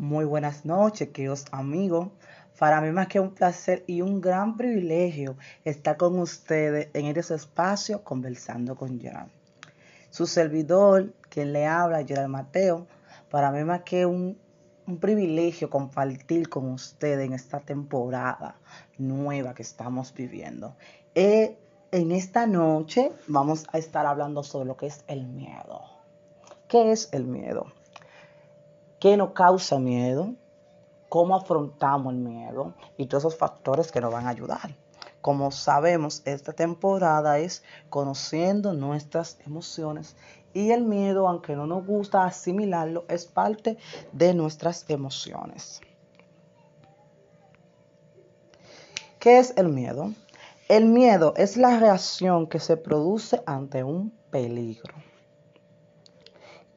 Muy buenas noches, queridos amigos. Para mí más que un placer y un gran privilegio estar con ustedes en este espacio conversando con Gerald. Su servidor, quien le habla, Gerald Mateo, para mí más que un, un privilegio compartir con ustedes en esta temporada nueva que estamos viviendo. Eh, en esta noche vamos a estar hablando sobre lo que es el miedo. ¿Qué es el miedo? ¿Qué nos causa miedo? cómo afrontamos el miedo y todos esos factores que nos van a ayudar. Como sabemos, esta temporada es conociendo nuestras emociones y el miedo, aunque no nos gusta asimilarlo, es parte de nuestras emociones. ¿Qué es el miedo? El miedo es la reacción que se produce ante un peligro.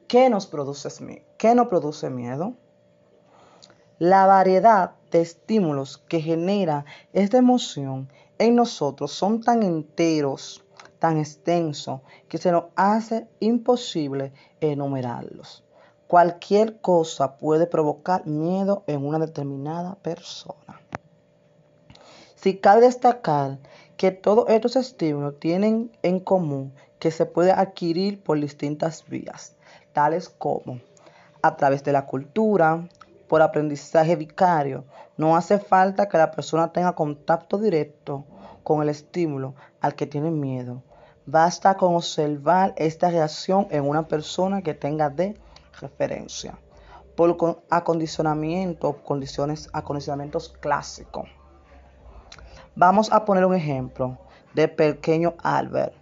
¿Qué nos produce, qué nos produce miedo? La variedad de estímulos que genera esta emoción en nosotros son tan enteros, tan extensos, que se nos hace imposible enumerarlos. Cualquier cosa puede provocar miedo en una determinada persona. Si cabe destacar que todos estos estímulos tienen en común que se puede adquirir por distintas vías, tales como a través de la cultura, por aprendizaje vicario. No hace falta que la persona tenga contacto directo con el estímulo al que tiene miedo. Basta con observar esta reacción en una persona que tenga de referencia. Por acondicionamiento, condiciones, acondicionamientos clásicos. Vamos a poner un ejemplo de pequeño Albert,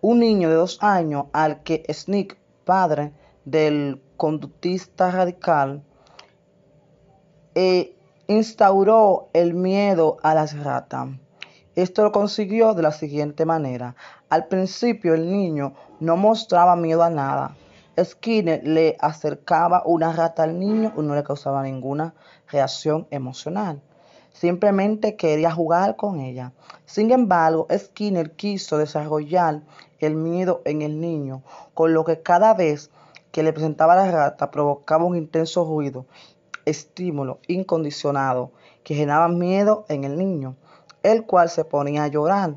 un niño de dos años al que Snick, padre del conductista radical, e instauró el miedo a las ratas. Esto lo consiguió de la siguiente manera. Al principio el niño no mostraba miedo a nada. Skinner le acercaba una rata al niño y no le causaba ninguna reacción emocional. Simplemente quería jugar con ella. Sin embargo, Skinner quiso desarrollar el miedo en el niño, con lo que cada vez que le presentaba la rata provocaba un intenso ruido estímulo incondicionado que generaba miedo en el niño, el cual se ponía a llorar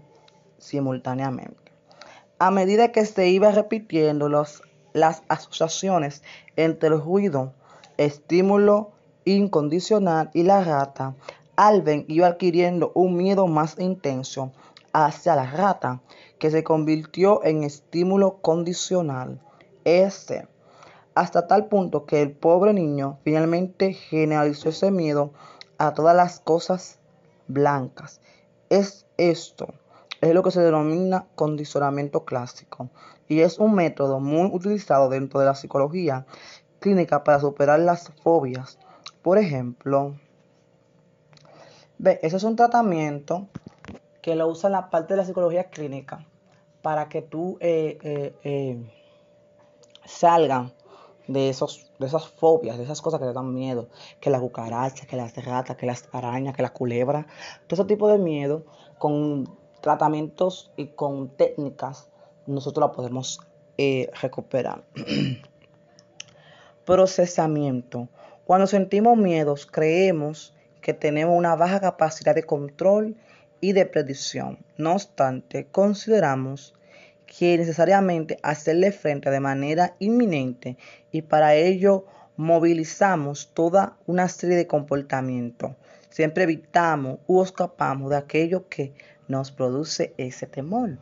simultáneamente. A medida que se iba repitiendo los, las asociaciones entre el ruido, estímulo incondicional y la rata, Alben iba adquiriendo un miedo más intenso hacia la rata, que se convirtió en estímulo condicional. Este hasta tal punto que el pobre niño finalmente generalizó ese miedo a todas las cosas blancas. Es esto, es lo que se denomina condicionamiento clásico y es un método muy utilizado dentro de la psicología clínica para superar las fobias. Por ejemplo, ve, ese es un tratamiento que lo usa la parte de la psicología clínica para que tú eh, eh, eh salgan de, esos, de esas fobias, de esas cosas que te dan miedo, que las cucarachas, que las ratas, que las arañas, que las culebras, todo ese tipo de miedo, con tratamientos y con técnicas, nosotros la podemos eh, recuperar. Procesamiento. Cuando sentimos miedos, creemos que tenemos una baja capacidad de control y de predicción. No obstante, consideramos que necesariamente hacerle frente de manera inminente y para ello movilizamos toda una serie de comportamientos. Siempre evitamos o escapamos de aquello que nos produce ese temor.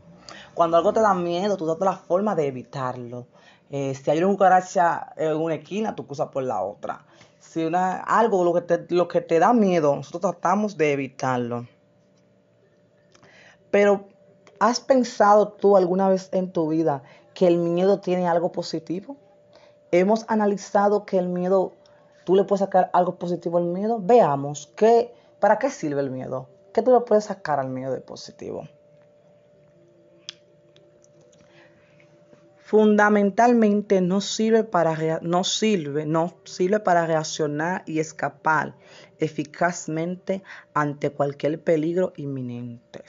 Cuando algo te da miedo, tú das la forma de evitarlo. Eh, si hay una cucaracha en una esquina, tú cruzas por la otra. Si una, algo lo que, te, lo que te da miedo, nosotros tratamos de evitarlo. Pero ¿Has pensado tú alguna vez en tu vida que el miedo tiene algo positivo? ¿Hemos analizado que el miedo, tú le puedes sacar algo positivo al miedo? Veamos, ¿qué, ¿para qué sirve el miedo? ¿Qué tú le puedes sacar al miedo de positivo? Fundamentalmente no sirve para no sirve, no sirve para reaccionar y escapar eficazmente ante cualquier peligro inminente.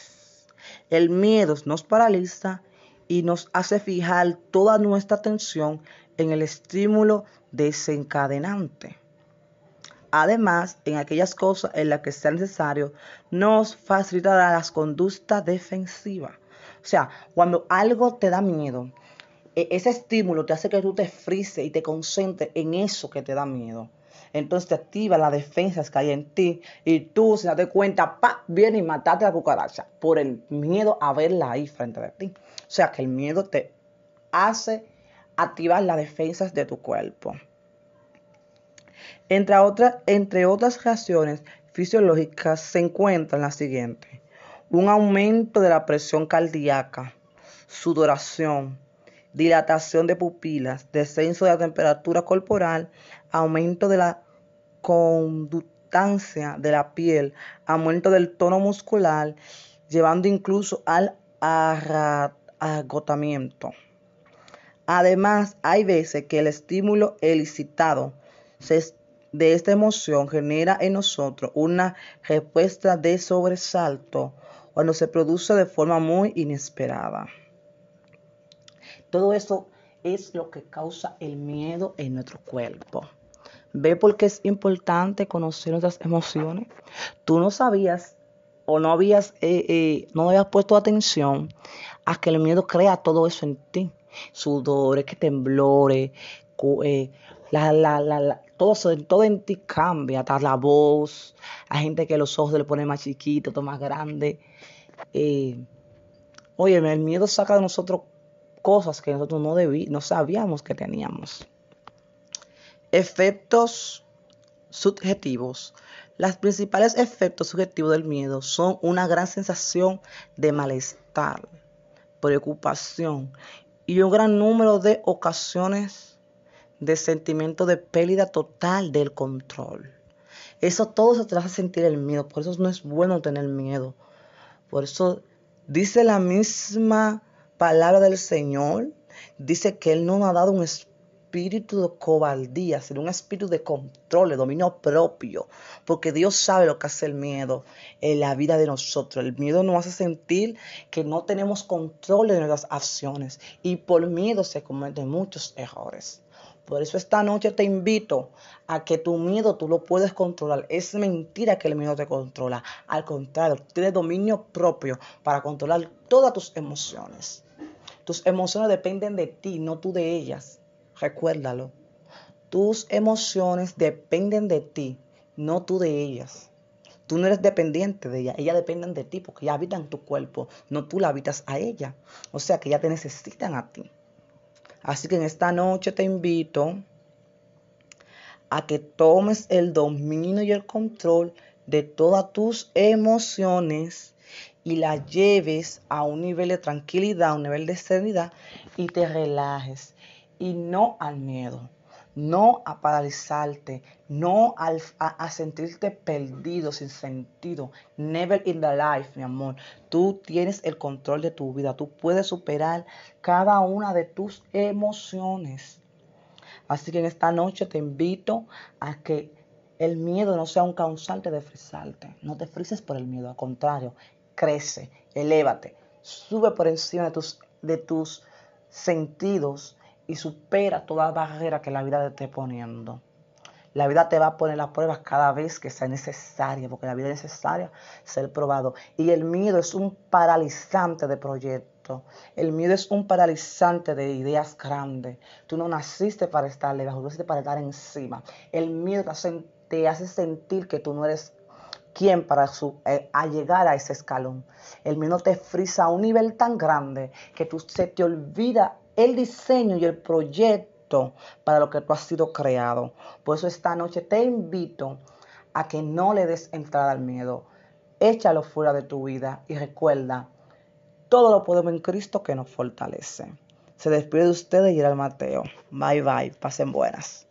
El miedo nos paraliza y nos hace fijar toda nuestra atención en el estímulo desencadenante. Además, en aquellas cosas en las que sea necesario, nos facilitará las conductas defensivas. O sea, cuando algo te da miedo, e, ese estímulo te hace que tú te frises y te concentres en eso que te da miedo. Entonces te activa las defensas que hay en ti y tú, sin darte cuenta, pa, viene y mataste a la cucaracha por el miedo a verla ahí frente a ti. O sea que el miedo te hace activar las defensas de tu cuerpo. Entre, otras, entre otras reacciones fisiológicas se encuentran las siguientes. Un aumento de la presión cardíaca, sudoración, dilatación de pupilas, descenso de la temperatura corporal, aumento de la conductancia de la piel, aumento del tono muscular, llevando incluso al agotamiento. Además, hay veces que el estímulo elicitado de esta emoción genera en nosotros una respuesta de sobresalto cuando se produce de forma muy inesperada. Todo eso es lo que causa el miedo en nuestro cuerpo. ¿Ve por qué es importante conocer nuestras emociones? Tú no sabías o no habías, eh, eh, no habías puesto atención a que el miedo crea todo eso en ti. Sudores, que temblores, eh, la, la, la, todo, todo en ti cambia, hasta la voz. Hay gente que los ojos se le ponen más chiquitos, más grandes. oye, el miedo saca de nosotros cosas que nosotros no, no sabíamos que teníamos. Efectos subjetivos. Los principales efectos subjetivos del miedo son una gran sensación de malestar, preocupación y un gran número de ocasiones de sentimiento de pérdida total del control. Eso todo se te hace sentir el miedo, por eso no es bueno tener miedo. Por eso dice la misma palabra del Señor dice que Él no nos ha dado un espíritu de cobardía, sino un espíritu de control, de dominio propio, porque Dios sabe lo que hace el miedo en la vida de nosotros. El miedo nos hace sentir que no tenemos control de nuestras acciones y por miedo se cometen muchos errores. Por eso esta noche te invito a que tu miedo tú lo puedes controlar. Es mentira que el miedo te controla. Al contrario, tienes dominio propio para controlar todas tus emociones. Tus emociones dependen de ti, no tú de ellas. Recuérdalo. Tus emociones dependen de ti, no tú de ellas. Tú no eres dependiente de ellas, ellas dependen de ti porque ellas habitan tu cuerpo, no tú la habitas a ella. O sea que ellas te necesitan a ti. Así que en esta noche te invito a que tomes el dominio y el control de todas tus emociones y la lleves a un nivel de tranquilidad, a un nivel de serenidad y te relajes. Y no al miedo, no a paralizarte, no a, a, sentirte perdido, sin sentido. Never in the life, mi amor. Tú tienes el control de tu vida, tú puedes superar cada una de tus emociones. Así que en esta noche te invito a que el miedo no sea un causante de frisarte. No te frises por el miedo, al contrario, crece, elévate, sube por encima de tus, de tus sentidos y supera toda barrera que la vida te esté poniendo. La vida te va a poner las pruebas cada vez que sea necesaria, porque la vida es necesaria ser probado. Y el miedo es un paralizante de proyectos. El miedo es un paralizante de ideas grandes. Tú no naciste para estar lejos, tú naciste para estar encima. El miedo te hace, te hace sentir que tú no eres quién para su, eh, llegar a ese escalón. El miedo te frisa a un nivel tan grande que tú, se te olvida el diseño y el proyecto para lo que tú has sido creado. Por eso esta noche te invito a que no le des entrada al miedo. Échalo fuera de tu vida y recuerda, todo lo podemos en Cristo que nos fortalece. Se despide de ustedes y el Mateo. Bye bye, pasen buenas.